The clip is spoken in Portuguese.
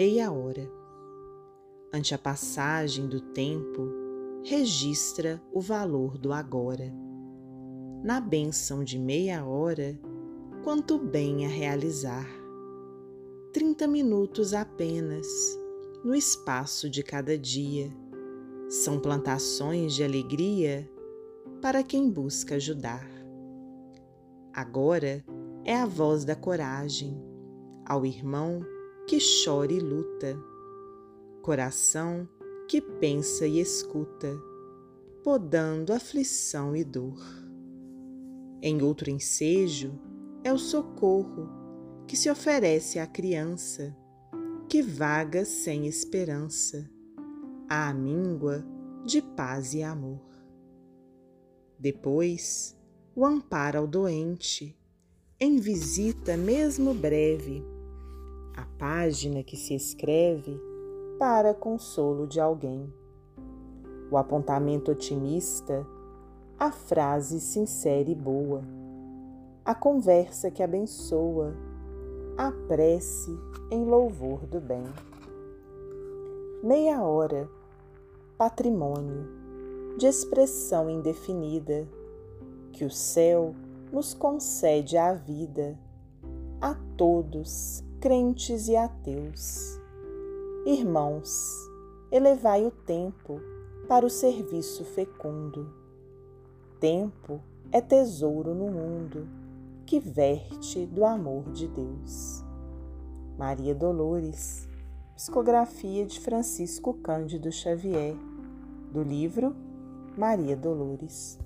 meia hora. Ante a passagem do tempo, registra o valor do agora. Na bênção de meia hora, quanto bem a realizar. Trinta minutos apenas, no espaço de cada dia, são plantações de alegria para quem busca ajudar. Agora é a voz da coragem ao irmão que chora e luta, coração que pensa e escuta, podando aflição e dor. Em outro ensejo é o socorro que se oferece à criança que vaga sem esperança, à míngua de paz e amor. Depois, o amparo ao doente, em visita mesmo breve, a página que se escreve para consolo de alguém. O apontamento otimista, a frase sincera e boa, a conversa que abençoa, a prece em louvor do bem. Meia hora, patrimônio de expressão indefinida que o céu nos concede à vida, a todos crentes e ateus. Irmãos, elevai o tempo para o serviço fecundo. Tempo é tesouro no mundo que verte do amor de Deus. Maria Dolores, psicografia de Francisco Cândido Xavier, do livro Maria Dolores.